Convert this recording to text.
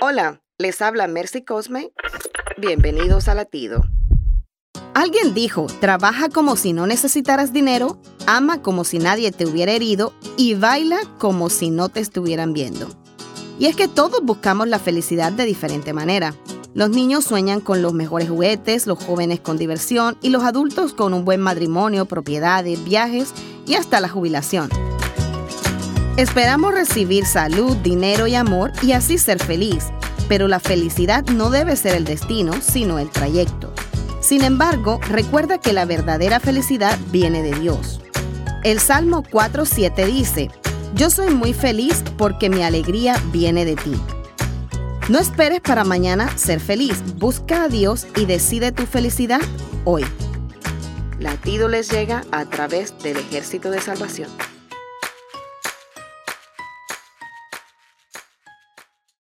Hola, les habla Mercy Cosme. Bienvenidos a Latido. Alguien dijo, trabaja como si no necesitaras dinero, ama como si nadie te hubiera herido y baila como si no te estuvieran viendo. Y es que todos buscamos la felicidad de diferente manera. Los niños sueñan con los mejores juguetes, los jóvenes con diversión y los adultos con un buen matrimonio, propiedades, viajes y hasta la jubilación. Esperamos recibir salud, dinero y amor y así ser feliz, pero la felicidad no debe ser el destino, sino el trayecto. Sin embargo, recuerda que la verdadera felicidad viene de Dios. El Salmo 4.7 dice, Yo soy muy feliz porque mi alegría viene de ti. No esperes para mañana ser feliz, busca a Dios y decide tu felicidad hoy. Latido les llega a través del ejército de salvación.